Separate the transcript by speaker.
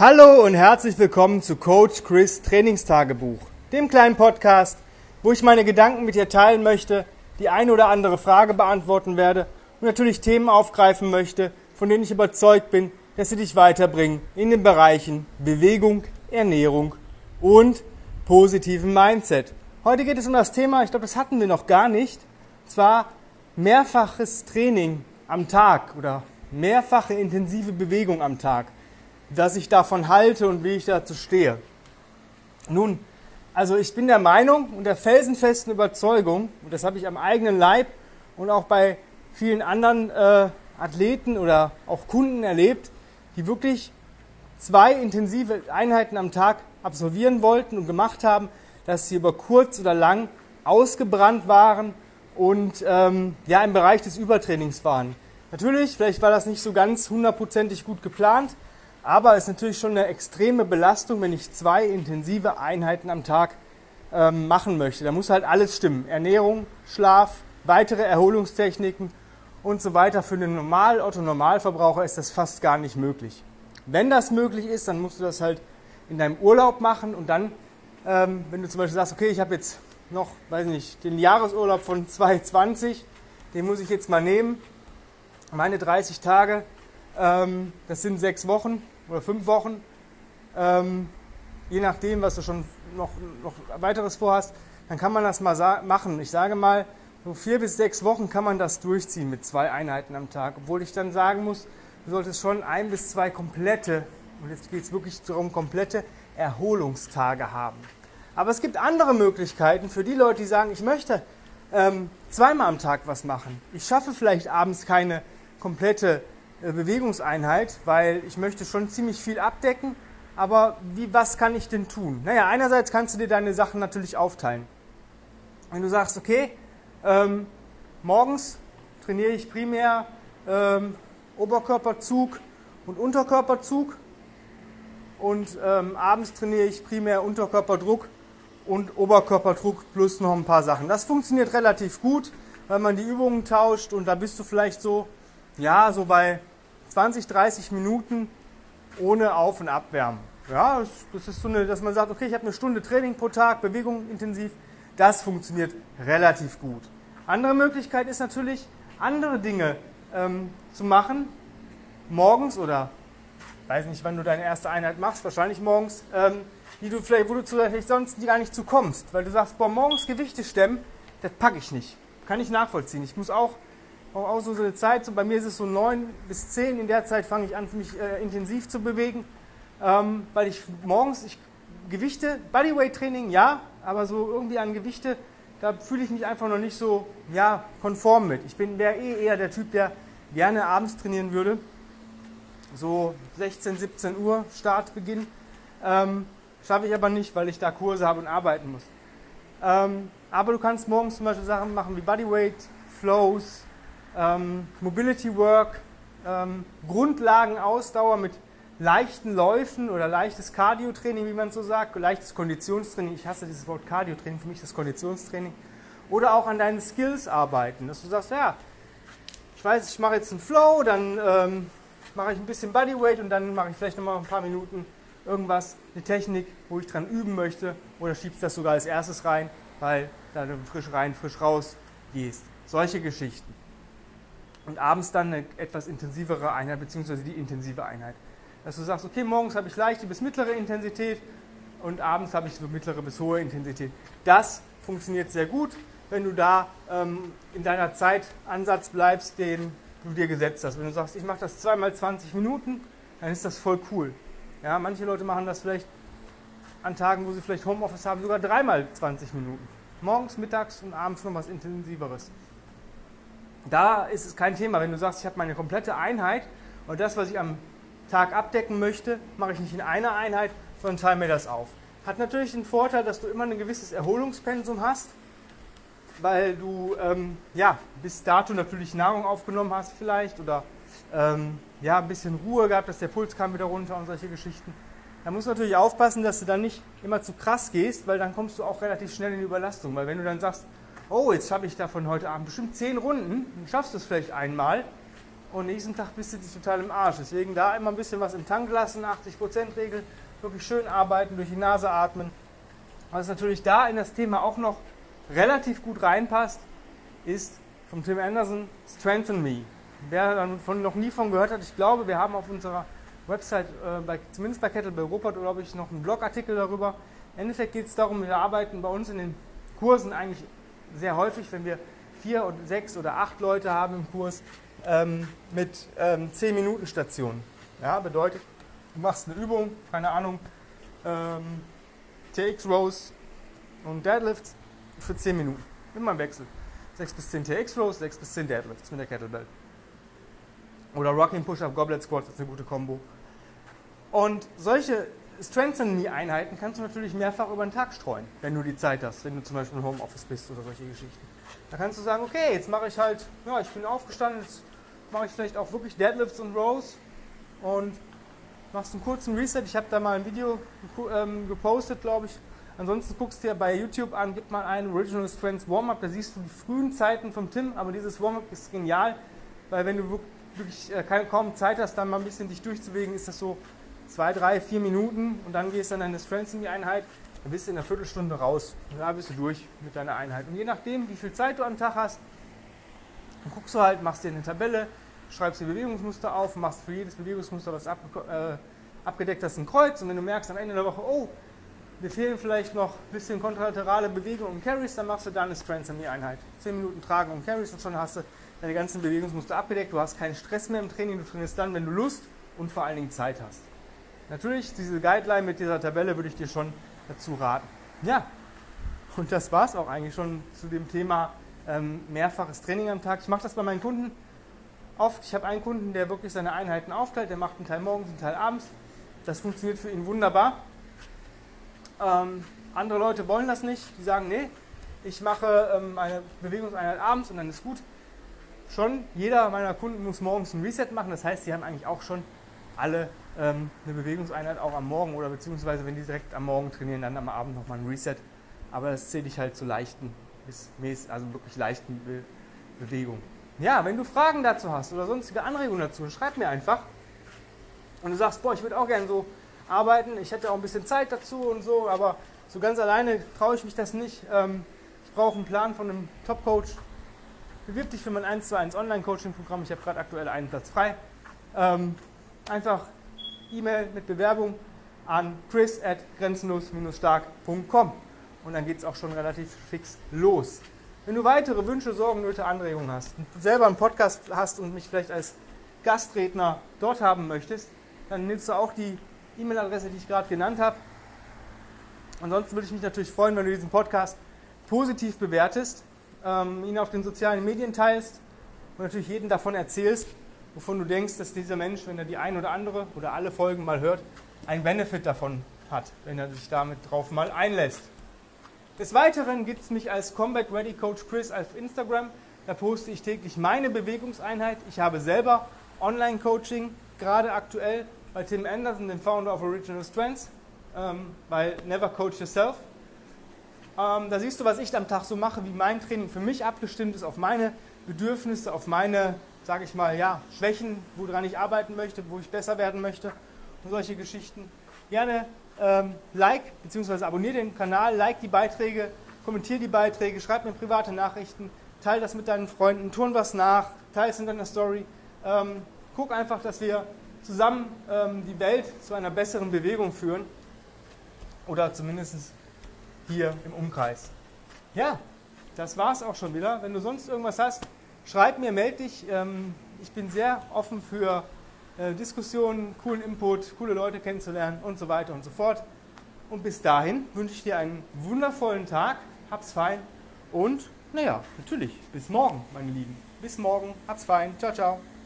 Speaker 1: Hallo und herzlich willkommen zu Coach Chris Trainingstagebuch, dem kleinen Podcast, wo ich meine Gedanken mit dir teilen möchte, die eine oder andere Frage beantworten werde und natürlich Themen aufgreifen möchte, von denen ich überzeugt bin, dass sie dich weiterbringen in den Bereichen Bewegung, Ernährung und positiven Mindset. Heute geht es um das Thema, ich glaube, das hatten wir noch gar nicht, und zwar mehrfaches Training am Tag oder mehrfache intensive Bewegung am Tag was ich davon halte und wie ich dazu stehe. Nun, also ich bin der Meinung und der felsenfesten Überzeugung, und das habe ich am eigenen Leib und auch bei vielen anderen äh, Athleten oder auch Kunden erlebt, die wirklich zwei intensive Einheiten am Tag absolvieren wollten und gemacht haben, dass sie über kurz oder lang ausgebrannt waren und ähm, ja im Bereich des Übertrainings waren. Natürlich, vielleicht war das nicht so ganz hundertprozentig gut geplant, aber es ist natürlich schon eine extreme Belastung, wenn ich zwei intensive Einheiten am Tag ähm, machen möchte. Da muss halt alles stimmen. Ernährung, Schlaf, weitere Erholungstechniken und so weiter. Für den Normal Otto Normalverbraucher ist das fast gar nicht möglich. Wenn das möglich ist, dann musst du das halt in deinem Urlaub machen und dann, ähm, wenn du zum Beispiel sagst, okay, ich habe jetzt noch, weiß nicht, den Jahresurlaub von 2020, den muss ich jetzt mal nehmen, meine 30 Tage, ähm, das sind sechs Wochen oder fünf Wochen, ähm, je nachdem, was du schon noch, noch weiteres vorhast, dann kann man das mal machen. Ich sage mal, so vier bis sechs Wochen kann man das durchziehen mit zwei Einheiten am Tag, obwohl ich dann sagen muss, du solltest schon ein bis zwei komplette, und jetzt geht es wirklich darum, komplette Erholungstage haben. Aber es gibt andere Möglichkeiten für die Leute, die sagen, ich möchte ähm, zweimal am Tag was machen. Ich schaffe vielleicht abends keine komplette Bewegungseinheit, weil ich möchte schon ziemlich viel abdecken. Aber wie, was kann ich denn tun? Naja, einerseits kannst du dir deine Sachen natürlich aufteilen. Wenn du sagst, okay, ähm, morgens trainiere ich primär ähm, Oberkörperzug und Unterkörperzug und ähm, abends trainiere ich primär Unterkörperdruck und Oberkörperdruck plus noch ein paar Sachen. Das funktioniert relativ gut, weil man die Übungen tauscht und da bist du vielleicht so, ja, so bei 20, 30 Minuten ohne Auf- und Abwärmen. Ja, das ist so eine, dass man sagt, okay, ich habe eine Stunde Training pro Tag, Bewegung intensiv. Das funktioniert relativ gut. Andere Möglichkeit ist natürlich, andere Dinge ähm, zu machen, morgens oder weiß nicht, wann du deine erste Einheit machst, wahrscheinlich morgens, ähm, die du vielleicht, wo du vielleicht sonst gar nicht zu kommst, weil du sagst, boah, morgens Gewichte stemmen, das packe ich nicht. Kann ich nachvollziehen. Ich muss auch auch, so eine Zeit, so bei mir ist es so neun bis zehn, in der Zeit fange ich an, mich äh, intensiv zu bewegen, ähm, weil ich morgens, ich, Gewichte, Bodyweight-Training, ja, aber so irgendwie an Gewichte, da fühle ich mich einfach noch nicht so, ja, konform mit. Ich bin wäre eh eher der Typ, der gerne abends trainieren würde, so 16, 17 Uhr Startbeginn, ähm, schaffe ich aber nicht, weil ich da Kurse habe und arbeiten muss. Ähm, aber du kannst morgens zum Beispiel Sachen machen wie Bodyweight, Flows, ähm, Mobility Work, ähm, Grundlagenausdauer mit leichten Läufen oder leichtes Cardio-Training, wie man so sagt, leichtes Konditionstraining. Ich hasse dieses Wort Cardio-Training, für mich das Konditionstraining. Oder auch an deinen Skills arbeiten, dass du sagst, ja, ich weiß, ich mache jetzt einen Flow, dann ähm, mache ich ein bisschen Bodyweight und dann mache ich vielleicht nochmal ein paar Minuten irgendwas, eine Technik, wo ich dran üben möchte oder schiebst das sogar als erstes rein, weil da du frisch rein, frisch raus gehst. Solche Geschichten und abends dann eine etwas intensivere Einheit, beziehungsweise die intensive Einheit. Dass du sagst, okay, morgens habe ich leichte bis mittlere Intensität und abends habe ich so mittlere bis hohe Intensität. Das funktioniert sehr gut, wenn du da ähm, in deiner Zeitansatz bleibst, den du dir gesetzt hast. Wenn du sagst, ich mache das zweimal 20 Minuten, dann ist das voll cool. Ja, manche Leute machen das vielleicht an Tagen, wo sie vielleicht Homeoffice haben, sogar dreimal 20 Minuten. Morgens, mittags und abends noch was Intensiveres. Da ist es kein Thema. Wenn du sagst, ich habe meine komplette Einheit und das, was ich am Tag abdecken möchte, mache ich nicht in einer Einheit, sondern teile mir das auf. Hat natürlich den Vorteil, dass du immer ein gewisses Erholungspensum hast, weil du ähm, ja, bis dato natürlich Nahrung aufgenommen hast vielleicht oder ähm, ja, ein bisschen Ruhe gehabt, dass der Puls kam wieder runter und solche Geschichten. Da musst du natürlich aufpassen, dass du dann nicht immer zu krass gehst, weil dann kommst du auch relativ schnell in die Überlastung. Weil wenn du dann sagst, oh, jetzt habe ich davon heute Abend bestimmt zehn Runden, dann schaffst du es vielleicht einmal und nächsten Tag bist du dich total im Arsch. Deswegen da immer ein bisschen was im Tank lassen, 80% Regel, wirklich schön arbeiten, durch die Nase atmen. Was natürlich da in das Thema auch noch relativ gut reinpasst, ist vom Tim Anderson Strengthen Me. Wer davon noch nie von gehört hat, ich glaube, wir haben auf unserer Website, äh, bei, zumindest bei Kettlebell Europa, glaube ich, noch einen Blogartikel darüber. Im Endeffekt geht es darum, wir arbeiten bei uns in den Kursen eigentlich sehr häufig, wenn wir vier oder sechs oder acht Leute haben im Kurs, ähm, mit ähm, 10 Minuten Stationen. Ja, bedeutet, du machst eine Übung, keine Ahnung, ähm, TX Rows und Deadlifts für 10 Minuten. Immer im Wechsel. 6 bis 10 TX Rows, 6 bis 10 Deadlifts mit der Kettlebell. Oder Rocking Push-Up Goblet Squats, das ist eine gute Kombo. Und solche Strengthening-Einheiten kannst du natürlich mehrfach über den Tag streuen, wenn du die Zeit hast, wenn du zum Beispiel im Homeoffice bist oder solche Geschichten. Da kannst du sagen, okay, jetzt mache ich halt, ja, ich bin aufgestanden, jetzt mache ich vielleicht auch wirklich Deadlifts und Rows und machst einen kurzen Reset. Ich habe da mal ein Video ähm, gepostet, glaube ich. Ansonsten guckst du dir bei YouTube an, gib mal ein Original Strengths Warm-Up, da siehst du die frühen Zeiten vom Tim, aber dieses Warm-Up ist genial, weil wenn du wirklich äh, kaum Zeit hast, dann mal ein bisschen dich durchzubewegen, ist das so zwei, drei, vier Minuten und dann gehst du in deine Strengthening-Einheit, dann bist du in einer Viertelstunde raus. Und da bist du durch mit deiner Einheit. Und je nachdem, wie viel Zeit du am Tag hast, dann guckst du halt, machst dir eine Tabelle, schreibst die Bewegungsmuster auf, machst für jedes Bewegungsmuster, was ab, äh, abgedeckt hast, ein Kreuz. Und wenn du merkst am Ende der Woche, oh, mir fehlen vielleicht noch ein bisschen kontralaterale Bewegungen und Carries, dann machst du da eine Strengthening-Einheit. Zehn Minuten Tragen und Carries und schon hast du deine ganzen Bewegungsmuster abgedeckt. Du hast keinen Stress mehr im Training, du trainierst dann, wenn du Lust und vor allen Dingen Zeit hast. Natürlich, diese Guideline mit dieser Tabelle würde ich dir schon dazu raten. Ja, und das war es auch eigentlich schon zu dem Thema ähm, mehrfaches Training am Tag. Ich mache das bei meinen Kunden oft. Ich habe einen Kunden, der wirklich seine Einheiten aufteilt. Der macht einen Teil morgens, einen Teil abends. Das funktioniert für ihn wunderbar. Ähm, andere Leute wollen das nicht. Die sagen, nee, ich mache ähm, eine Bewegungseinheit abends und dann ist gut. Schon jeder meiner Kunden muss morgens ein Reset machen. Das heißt, sie haben eigentlich auch schon alle ähm, eine Bewegungseinheit auch am Morgen oder beziehungsweise wenn die direkt am Morgen trainieren, dann am Abend nochmal ein Reset. Aber das zähle ich halt zu leichten, also wirklich leichten Be Bewegungen. Ja, wenn du Fragen dazu hast oder sonstige Anregungen dazu, schreib mir einfach. Und du sagst, boah, ich würde auch gerne so arbeiten, ich hätte auch ein bisschen Zeit dazu und so, aber so ganz alleine traue ich mich das nicht. Ähm, ich brauche einen Plan von einem Top-Coach. Bewirb dich für mein 1 zu 1 Online-Coaching-Programm. Ich habe gerade aktuell einen Platz frei. Ähm, einfach E-Mail mit Bewerbung an chris at grenzenlos-stark.com und dann geht es auch schon relativ fix los. Wenn du weitere Wünsche, Sorgen, Nöte, Anregungen hast selber einen Podcast hast und mich vielleicht als Gastredner dort haben möchtest, dann nimmst du auch die E-Mail-Adresse, die ich gerade genannt habe. Ansonsten würde ich mich natürlich freuen, wenn du diesen Podcast positiv bewertest, ähm, ihn auf den sozialen Medien teilst und natürlich jedem davon erzählst wovon du denkst, dass dieser Mensch, wenn er die ein oder andere oder alle Folgen mal hört, einen Benefit davon hat, wenn er sich damit drauf mal einlässt. Des Weiteren gibt es mich als Combat Ready Coach Chris auf Instagram. Da poste ich täglich meine Bewegungseinheit. Ich habe selber Online-Coaching, gerade aktuell bei Tim Anderson, dem Founder of Original Strengths, ähm, bei Never Coach Yourself. Ähm, da siehst du, was ich am Tag so mache, wie mein Training für mich abgestimmt ist, auf meine Bedürfnisse, auf meine sage ich mal, ja, Schwächen, woran ich arbeiten möchte, wo ich besser werden möchte und solche Geschichten. Gerne ähm, like bzw. abonniere den Kanal, like die Beiträge, kommentiere die Beiträge, schreib mir private Nachrichten, teile das mit deinen Freunden, tun was nach, teile es in deiner Story. Ähm, guck einfach, dass wir zusammen ähm, die Welt zu einer besseren Bewegung führen oder zumindest hier im Umkreis. Ja, das war es auch schon wieder. Wenn du sonst irgendwas hast, Schreib mir, melde dich. Ähm, ich bin sehr offen für äh, Diskussionen, coolen Input, coole Leute kennenzulernen und so weiter und so fort. Und bis dahin wünsche ich dir einen wundervollen Tag. Hab's fein und naja, natürlich, bis morgen, meine Lieben. Bis morgen, hab's fein. Ciao, ciao.